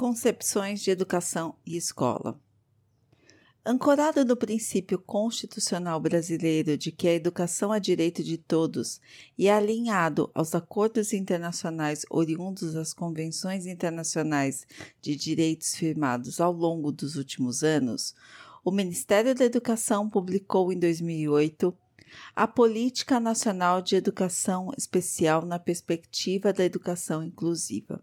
Concepções de educação e escola. Ancorado no princípio constitucional brasileiro de que a educação é direito de todos e alinhado aos acordos internacionais oriundos das convenções internacionais de direitos firmados ao longo dos últimos anos, o Ministério da Educação publicou em 2008 a Política Nacional de Educação Especial na Perspectiva da Educação Inclusiva.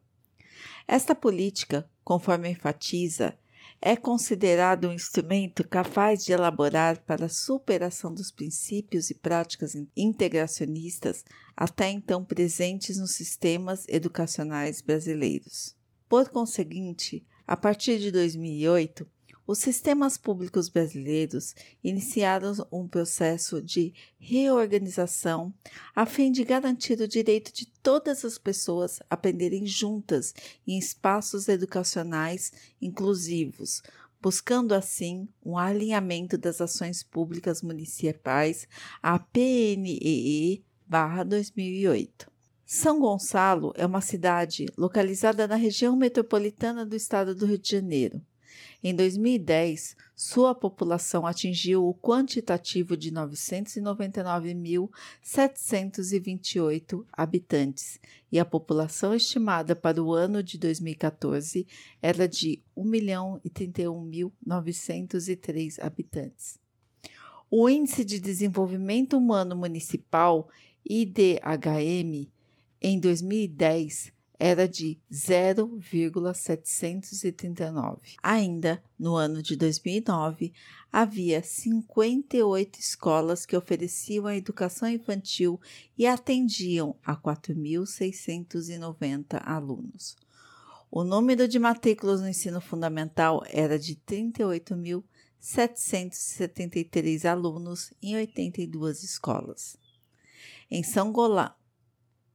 Esta política, conforme enfatiza, é considerado um instrumento capaz de elaborar para a superação dos princípios e práticas integracionistas até então presentes nos sistemas educacionais brasileiros. Por conseguinte, a partir de 2008, os sistemas públicos brasileiros iniciaram um processo de reorganização a fim de garantir o direito de todas as pessoas aprenderem juntas em espaços educacionais inclusivos, buscando assim um alinhamento das ações públicas municipais à PNEE 2008. São Gonçalo é uma cidade localizada na região metropolitana do estado do Rio de Janeiro. Em 2010, sua população atingiu o quantitativo de 999.728 habitantes e a população estimada para o ano de 2014 era de 1.031.903 habitantes. O Índice de Desenvolvimento Humano Municipal, IDHM, em 2010 era de 0,739. Ainda no ano de 2009, havia 58 escolas que ofereciam a educação infantil e atendiam a 4.690 alunos. O número de matrículas no ensino fundamental era de 38.773 alunos em 82 escolas. Em São, Golá,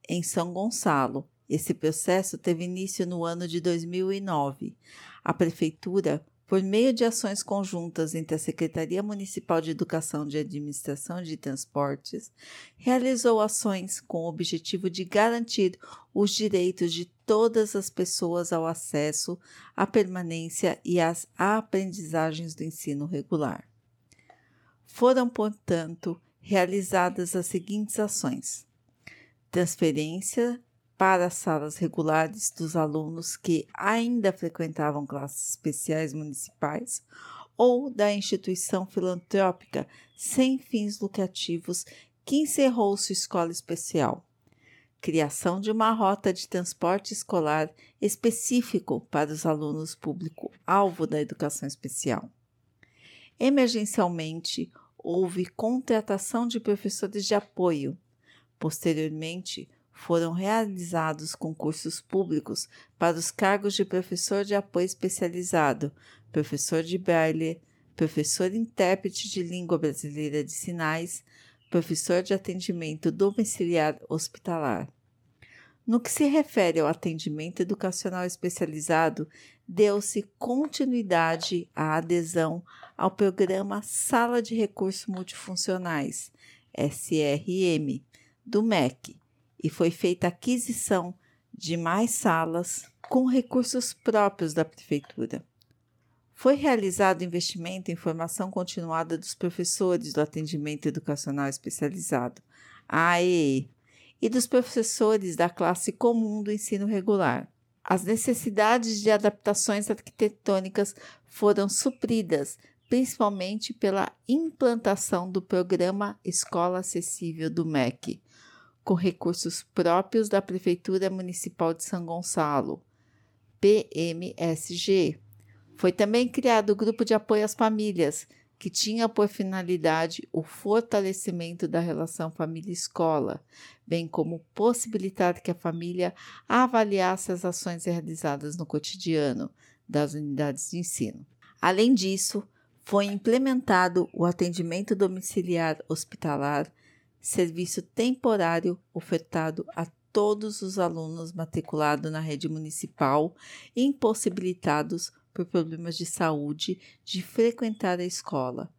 em São Gonçalo, esse processo teve início no ano de 2009. A Prefeitura, por meio de ações conjuntas entre a Secretaria Municipal de Educação de Administração de Transportes, realizou ações com o objetivo de garantir os direitos de todas as pessoas ao acesso, à permanência e às aprendizagens do ensino regular. Foram, portanto, realizadas as seguintes ações: transferência para as salas regulares dos alunos que ainda frequentavam classes especiais municipais ou da instituição filantrópica sem fins lucrativos que encerrou sua escola especial. Criação de uma rota de transporte escolar específico para os alunos público-alvo da educação especial. Emergencialmente, houve contratação de professores de apoio. Posteriormente, foram realizados concursos públicos para os cargos de professor de apoio especializado, professor de braille, professor intérprete de língua brasileira de sinais, professor de atendimento domiciliar hospitalar. No que se refere ao atendimento educacional especializado, deu-se continuidade à adesão ao programa Sala de Recursos Multifuncionais, SRM, do MEC, e foi feita aquisição de mais salas com recursos próprios da prefeitura. Foi realizado investimento em formação continuada dos professores do atendimento educacional especializado, AEE, e dos professores da classe comum do ensino regular. As necessidades de adaptações arquitetônicas foram supridas, principalmente pela implantação do programa Escola Acessível do MEC, com recursos próprios da Prefeitura Municipal de São Gonçalo, PMSG. Foi também criado o Grupo de Apoio às Famílias, que tinha por finalidade o fortalecimento da relação família-escola, bem como possibilitar que a família avaliasse as ações realizadas no cotidiano das unidades de ensino. Além disso, foi implementado o atendimento domiciliar hospitalar serviço temporário ofertado a todos os alunos matriculados na rede municipal impossibilitados por problemas de saúde de frequentar a escola,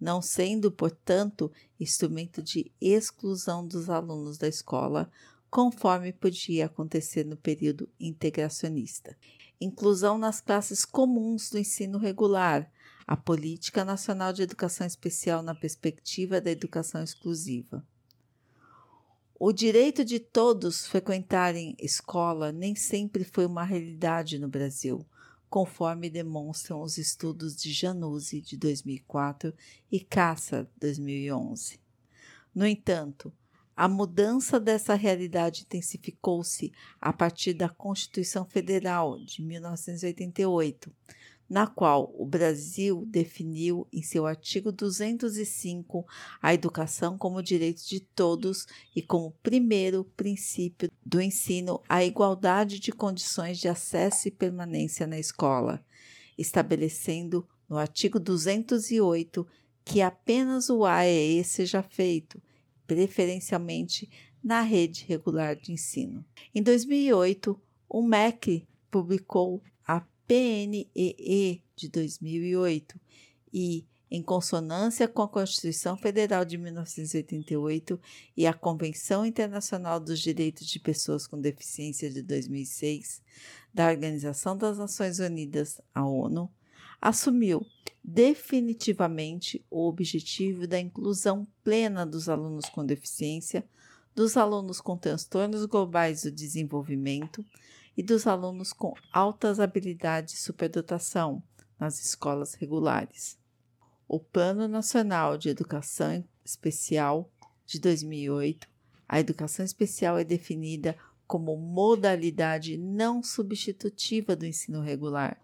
não sendo, portanto, instrumento de exclusão dos alunos da escola, conforme podia acontecer no período integracionista. Inclusão nas classes comuns do ensino regular, a Política Nacional de Educação Especial na perspectiva da educação exclusiva. O direito de todos frequentarem escola nem sempre foi uma realidade no Brasil, conforme demonstram os estudos de Januzzi, de 2004, e Caça, 2011. No entanto, a mudança dessa realidade intensificou-se a partir da Constituição Federal de 1988, na qual o Brasil definiu em seu artigo 205 a educação como direito de todos e como primeiro princípio do ensino a igualdade de condições de acesso e permanência na escola, estabelecendo no artigo 208 que apenas o AEE seja feito, preferencialmente na rede regular de ensino. Em 2008, o MEC publicou PNEE de 2008 e, em consonância com a Constituição Federal de 1988 e a Convenção Internacional dos Direitos de Pessoas com Deficiência de 2006 da Organização das Nações Unidas, a ONU, assumiu definitivamente o objetivo da inclusão plena dos alunos com deficiência, dos alunos com transtornos globais do desenvolvimento, e dos alunos com altas habilidades de superdotação nas escolas regulares. O Plano Nacional de Educação Especial de 2008, a educação especial é definida como modalidade não substitutiva do ensino regular,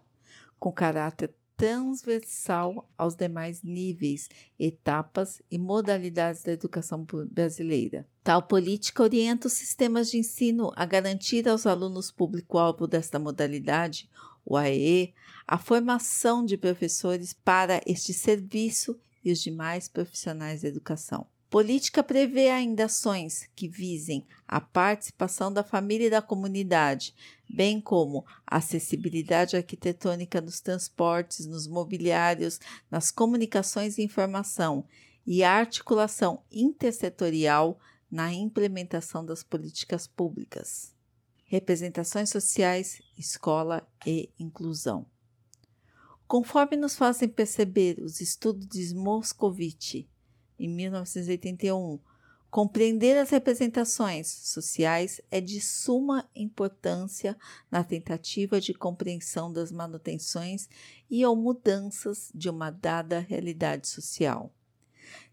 com caráter transversal aos demais níveis, etapas e modalidades da educação brasileira. Tal política orienta os sistemas de ensino a garantir aos alunos público-alvo desta modalidade, o AEE, a formação de professores para este serviço e os demais profissionais da educação. Política prevê ainda ações que visem a participação da família e da comunidade, bem como acessibilidade arquitetônica nos transportes, nos mobiliários, nas comunicações e informação e a articulação intersetorial na implementação das políticas públicas. Representações sociais, escola e inclusão. Conforme nos fazem perceber os estudos de Moscovici, em 1981. Compreender as representações sociais é de suma importância na tentativa de compreensão das manutenções e ou mudanças de uma dada realidade social.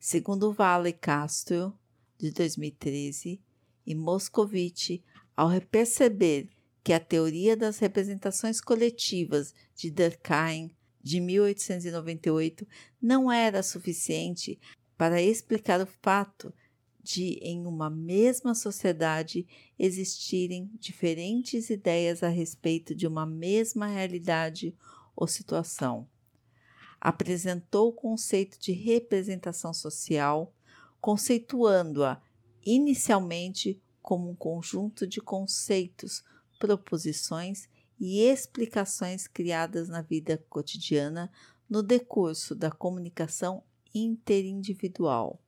Segundo Vale Castro, de 2013, e Moscovici, ao perceber que a teoria das representações coletivas de Durkheim, de 1898, não era suficiente para explicar o fato de, em uma mesma sociedade, existirem diferentes ideias a respeito de uma mesma realidade ou situação. Apresentou o conceito de representação social, conceituando-a inicialmente como um conjunto de conceitos, proposições e explicações criadas na vida cotidiana no decurso da comunicação interindividual.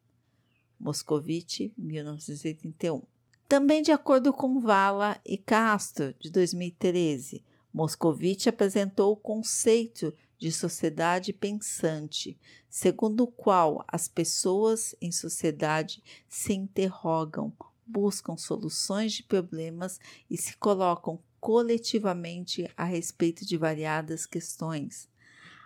Moscovici, 1981. Também de acordo com Vala e Castro, de 2013, Moscovici apresentou o conceito de sociedade pensante, segundo o qual as pessoas em sociedade se interrogam, buscam soluções de problemas e se colocam coletivamente a respeito de variadas questões.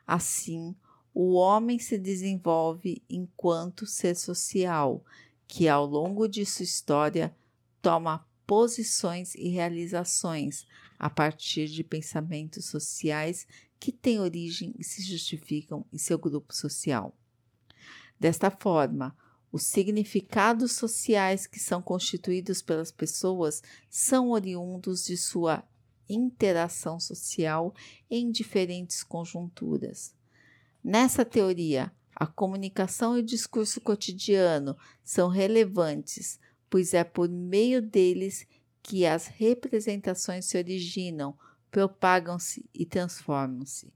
Assim, o homem se desenvolve enquanto ser social, que ao longo de sua história toma posições e realizações a partir de pensamentos sociais que têm origem e se justificam em seu grupo social. Desta forma, os significados sociais que são constituídos pelas pessoas são oriundos de sua interação social em diferentes conjunturas. Nessa teoria, a comunicação e o discurso cotidiano são relevantes, pois é por meio deles que as representações se originam, propagam-se e transformam-se.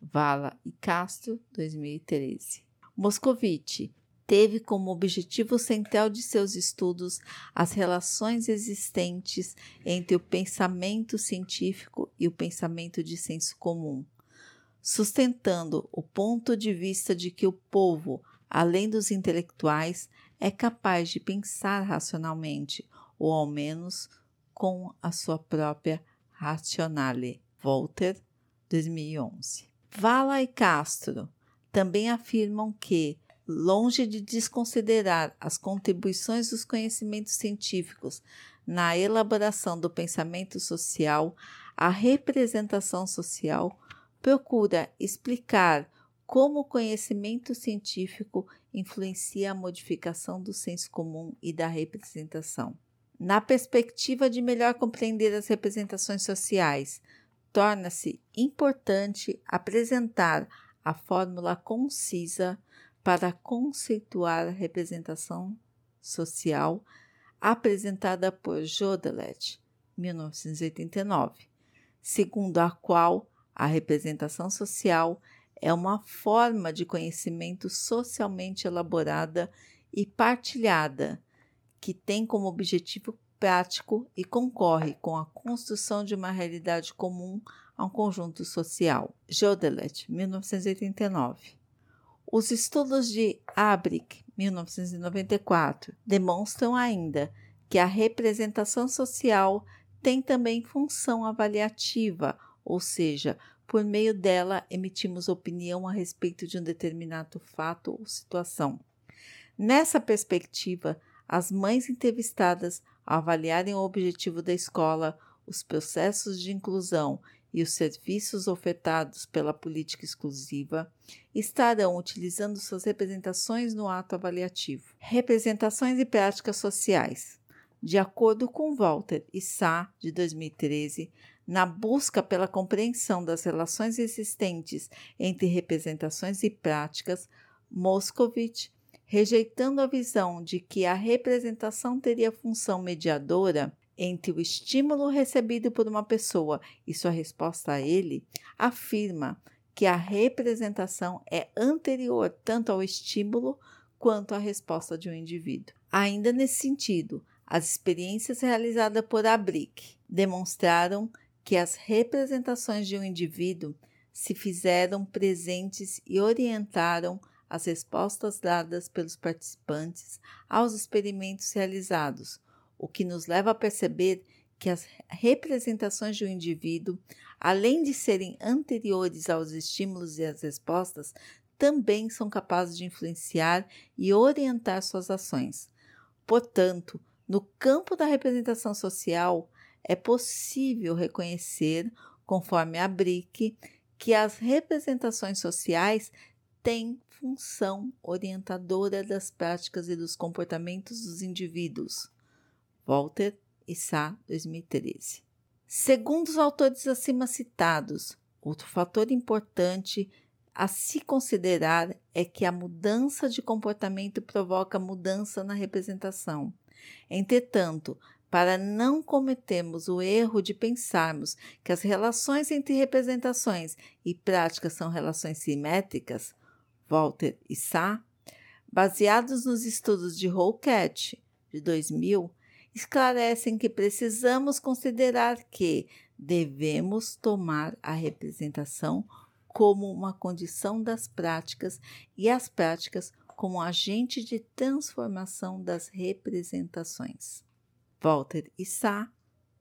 Vala e Castro, 2013. Moscovici teve como objetivo central de seus estudos as relações existentes entre o pensamento científico e o pensamento de senso comum, sustentando o ponto de vista de que o povo, além dos intelectuais, é capaz de pensar racionalmente, ou ao menos com a sua própria rationale. Walter, 2011. Vala e Castro também afirmam que longe de desconsiderar as contribuições dos conhecimentos científicos na elaboração do pensamento social, a representação social procura explicar como o conhecimento científico influencia a modificação do senso comum e da representação. Na perspectiva de melhor compreender as representações sociais, torna-se importante apresentar a fórmula concisa para conceituar a representação social apresentada por Jodelet, 1989, segundo a qual a representação social é uma forma de conhecimento socialmente elaborada e partilhada que tem como objetivo prático e concorre com a construção de uma realidade comum a um conjunto social. Jodelet, 1989. Os estudos de Abrick, 1994, demonstram ainda que a representação social tem também função avaliativa, ou seja, por meio dela emitimos opinião a respeito de um determinado fato ou situação. Nessa perspectiva, as mães entrevistadas, avaliarem o objetivo da escola, os processos de inclusão e os serviços ofertados pela política exclusiva estarão utilizando suas representações no ato avaliativo. Representações e práticas sociais. De acordo com Walter e Sá, de 2013, na busca pela compreensão das relações existentes entre representações e práticas, Moscovitch, rejeitando a visão de que a representação teria função mediadora, entre o estímulo recebido por uma pessoa e sua resposta a ele, afirma que a representação é anterior tanto ao estímulo quanto à resposta de um indivíduo. Ainda nesse sentido, as experiências realizadas por Abrick demonstraram que as representações de um indivíduo se fizeram presentes e orientaram as respostas dadas pelos participantes aos experimentos realizados, o que nos leva a perceber que as representações de um indivíduo, além de serem anteriores aos estímulos e às respostas, também são capazes de influenciar e orientar suas ações. Portanto, no campo da representação social, é possível reconhecer, conforme a BRIC, que as representações sociais têm função orientadora das práticas e dos comportamentos dos indivíduos. Walter e Sá, 2013. Segundo os autores acima citados, outro fator importante a se considerar é que a mudança de comportamento provoca mudança na representação. Entretanto, para não cometermos o erro de pensarmos que as relações entre representações e práticas são relações simétricas, Walter e Sá, baseados nos estudos de Holcat, de 2000, esclarecem que precisamos considerar que devemos tomar a representação como uma condição das práticas e as práticas como agente de transformação das representações. Walter Issa,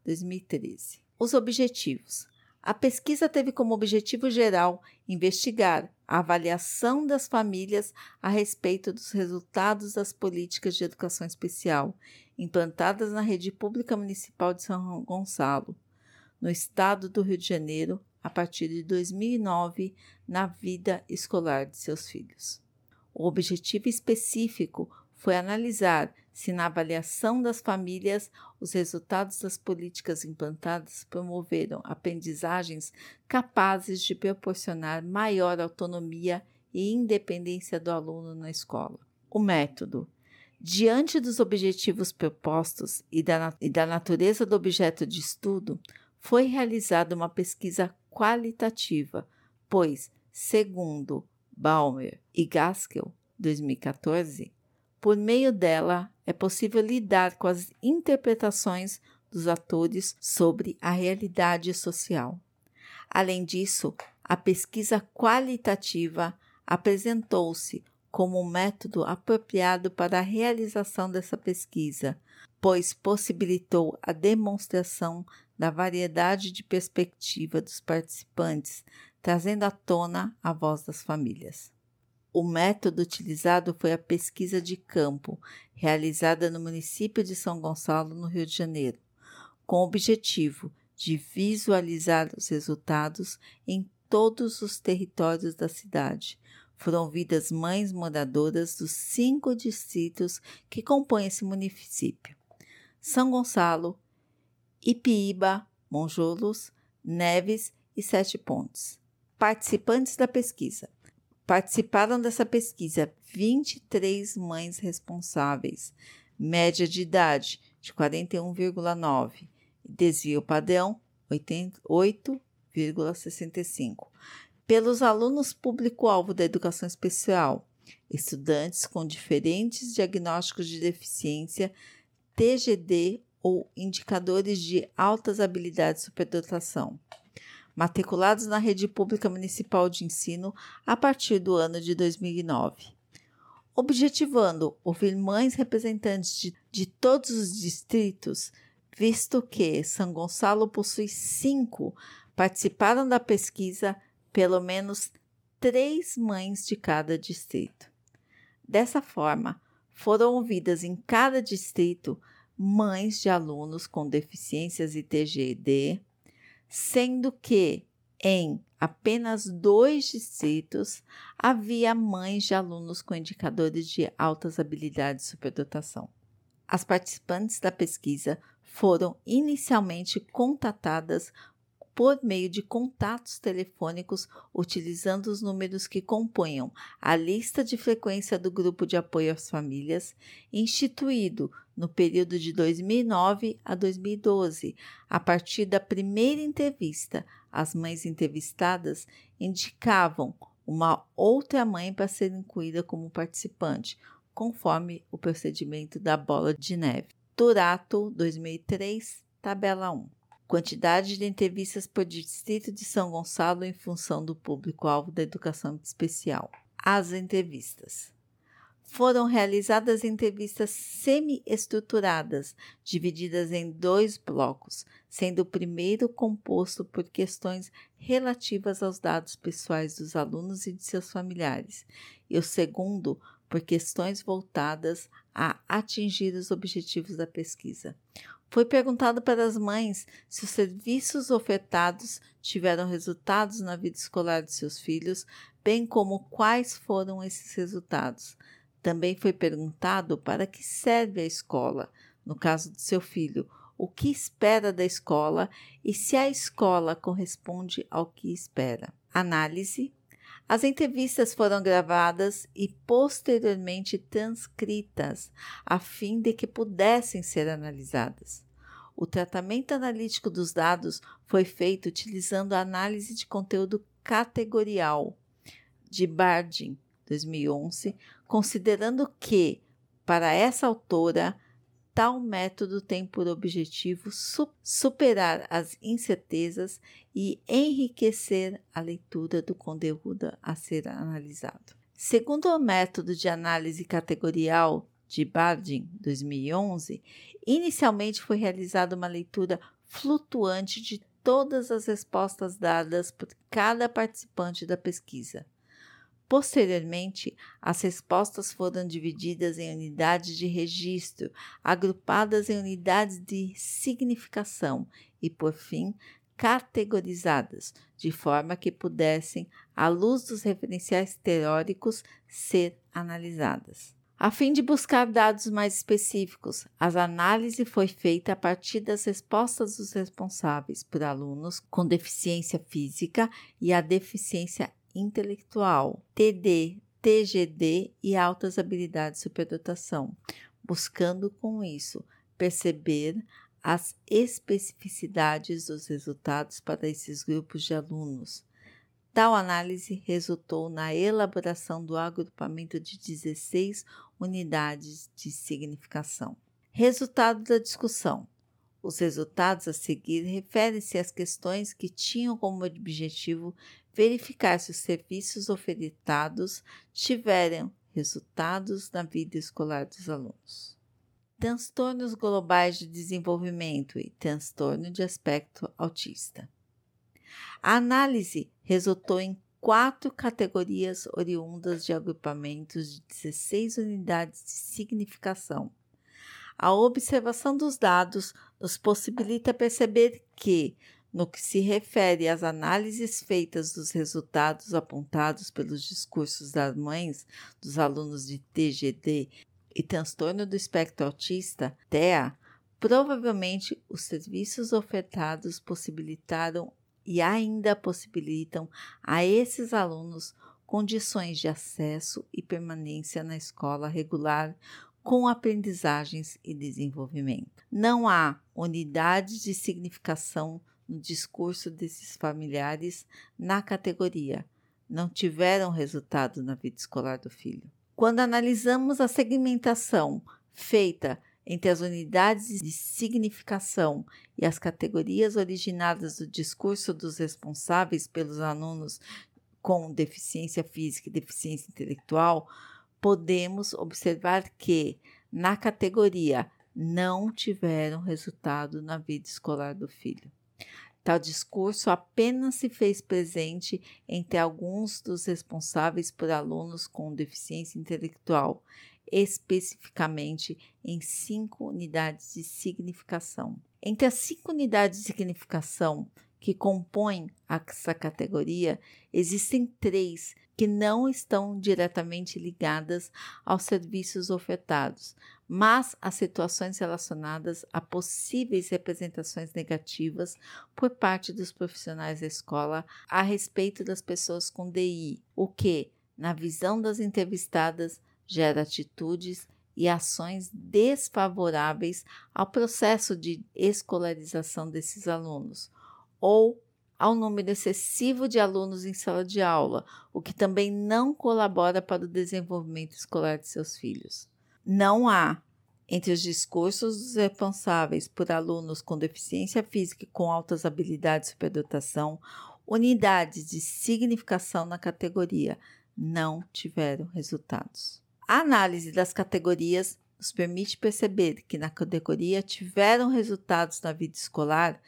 2013. Os objetivos. A pesquisa teve como objetivo geral investigar a avaliação das famílias a respeito dos resultados das políticas de educação especial implantadas na rede pública municipal de São Gonçalo, no estado do Rio de Janeiro, a partir de 2009, na vida escolar de seus filhos. O objetivo específico foi analisar se, na avaliação das famílias, os resultados das políticas implantadas promoveram aprendizagens capazes de proporcionar maior autonomia e independência do aluno na escola. O método Diante dos objetivos propostos e da, e da natureza do objeto de estudo, foi realizada uma pesquisa qualitativa, pois, segundo Baumer e Gaskell, 2014, Por meio dela, é possível lidar com as interpretações dos atores sobre a realidade social. Além disso, a pesquisa qualitativa apresentou-se como um método apropriado para a realização dessa pesquisa, pois possibilitou a demonstração da variedade de perspectiva dos participantes, trazendo à tona a voz das famílias. O método utilizado foi a pesquisa de campo, realizada no município de São Gonçalo, no Rio de Janeiro, com o objetivo de visualizar os resultados em todos os territórios da cidade. Foram ouvidas mães moradoras dos cinco distritos que compõem esse município: São Gonçalo, Ipiíba, Monjolos, Neves e Sete Pontes. Participantes da pesquisa. Participaram dessa pesquisa 23 mães responsáveis, média de idade de 41,9, desvio padrão 8,65. Pelos alunos público-alvo da educação especial, estudantes com diferentes diagnósticos de deficiência, TGD ou indicadores de altas habilidades de superdotação matriculados na rede pública municipal de ensino a partir do ano de 2009. Objetivando ouvir mães representantes de, de todos os distritos, visto que São Gonçalo possui cinco, participaram da pesquisa pelo menos três mães de cada distrito. Dessa forma, foram ouvidas em cada distrito mães de alunos com deficiências ITGD, sendo que em apenas dois distritos havia mães de alunos com indicadores de altas habilidades de superdotação. As participantes da pesquisa foram inicialmente contatadas por meio de contatos telefônicos utilizando os números que compunham a lista de frequência do grupo de apoio às famílias, instituído no período de 2009 a 2012. A partir da primeira entrevista, as mães entrevistadas indicavam uma outra mãe para ser incluída como participante, conforme o procedimento da bola de neve. Turato 2003, tabela 1 quantidade de entrevistas por distrito de São Gonçalo em função do público-alvo da educação especial. As entrevistas. Foram realizadas entrevistas semi-estruturadas, divididas em dois blocos, sendo o primeiro composto por questões relativas aos dados pessoais dos alunos e de seus familiares, e o segundo por questões voltadas a atingir os objetivos da pesquisa. Foi perguntado para as mães se os serviços ofertados tiveram resultados na vida escolar de seus filhos, bem como quais foram esses resultados. Também foi perguntado para que serve a escola, no caso do seu filho, o que espera da escola e se a escola corresponde ao que espera. Análise as entrevistas foram gravadas e posteriormente transcritas, a fim de que pudessem ser analisadas. O tratamento analítico dos dados foi feito utilizando a análise de conteúdo categorial de Bardin, 2011, considerando que, para essa autora, Tal método tem por objetivo su superar as incertezas e enriquecer a leitura do conteúdo a ser analisado. Segundo o método de análise categorial de Bardin, 2011, inicialmente foi realizada uma leitura flutuante de todas as respostas dadas por cada participante da pesquisa. Posteriormente, as respostas foram divididas em unidades de registro, agrupadas em unidades de significação e, por fim, categorizadas, de forma que pudessem, à luz dos referenciais teóricos, ser analisadas. A fim de buscar dados mais específicos, a análise foi feita a partir das respostas dos responsáveis por alunos com deficiência física e a deficiência intelectual, TD, TGD e altas habilidades de superdotação, buscando com isso perceber as especificidades dos resultados para esses grupos de alunos. Tal análise resultou na elaboração do agrupamento de 16 unidades de significação. Resultado da discussão. Os resultados a seguir referem-se às questões que tinham como objetivo verificar se os serviços ofertados tiveram resultados na vida escolar dos alunos. Transtornos globais de desenvolvimento e transtorno de aspecto autista. A análise resultou em quatro categorias oriundas de agrupamentos de 16 unidades de significação. A observação dos dados nos possibilita perceber que, no que se refere às análises feitas dos resultados apontados pelos discursos das mães dos alunos de TGD e transtorno do espectro autista, TEA, provavelmente os serviços ofertados possibilitaram e ainda possibilitam a esses alunos condições de acesso e permanência na escola regular com aprendizagens e desenvolvimento. Não há unidades de significação no discurso desses familiares na categoria. Não tiveram resultado na vida escolar do filho. Quando analisamos a segmentação feita entre as unidades de significação e as categorias originadas do discurso dos responsáveis pelos alunos com deficiência física e deficiência intelectual, podemos observar que, na categoria não tiveram resultado na vida escolar do filho. Tal discurso apenas se fez presente entre alguns dos responsáveis por alunos com deficiência intelectual, especificamente em cinco unidades de significação. Entre as cinco unidades de significação que compõem essa categoria, existem três que não estão diretamente ligadas aos serviços ofertados, mas a situações relacionadas a possíveis representações negativas por parte dos profissionais da escola a respeito das pessoas com DI, o que, na visão das entrevistadas, gera atitudes e ações desfavoráveis ao processo de escolarização desses alunos, ou ao número excessivo de alunos em sala de aula, o que também não colabora para o desenvolvimento escolar de seus filhos. Não há, entre os discursos dos responsáveis por alunos com deficiência física e com altas habilidades de superdotação, unidades de significação na categoria não tiveram resultados. A análise das categorias nos permite perceber que na categoria tiveram resultados na vida escolar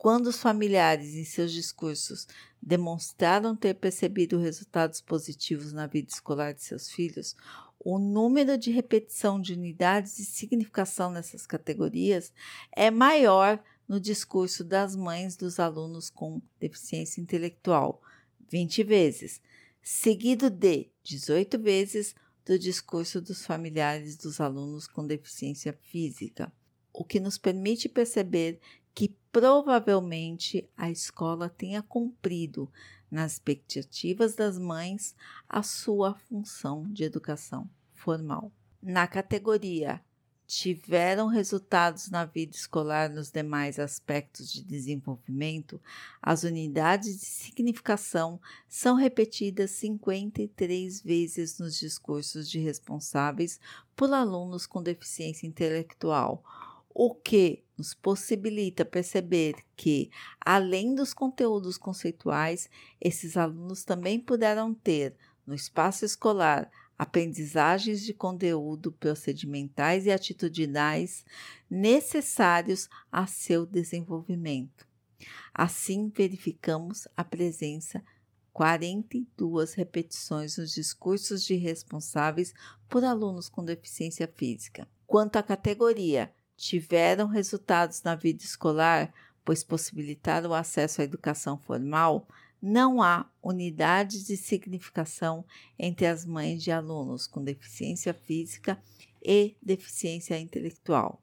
quando os familiares, em seus discursos, demonstraram ter percebido resultados positivos na vida escolar de seus filhos, o número de repetição de unidades de significação nessas categorias é maior no discurso das mães dos alunos com deficiência intelectual, 20 vezes, seguido de 18 vezes do discurso dos familiares dos alunos com deficiência física, o que nos permite perceber provavelmente a escola tenha cumprido, nas expectativas das mães, a sua função de educação formal. Na categoria tiveram resultados na vida escolar nos demais aspectos de desenvolvimento, as unidades de significação são repetidas 53 vezes nos discursos de responsáveis por alunos com deficiência intelectual, o que nos possibilita perceber que, além dos conteúdos conceituais, esses alunos também puderam ter, no espaço escolar, aprendizagens de conteúdo procedimentais e atitudinais necessários a seu desenvolvimento. Assim, verificamos a presença 42 repetições nos discursos de responsáveis por alunos com deficiência física. Quanto à categoria, tiveram resultados na vida escolar, pois possibilitaram o acesso à educação formal, não há unidade de significação entre as mães de alunos com deficiência física e deficiência intelectual.